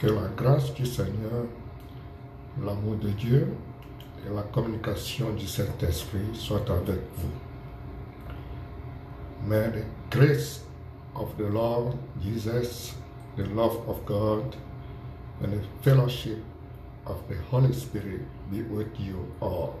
Que la grâce du Seigneur, l'amour de Dieu et la communication du Saint-Esprit soient avec vous. May the grace of the Lord Jesus, the love of God, and the fellowship of the Holy Spirit be with you all.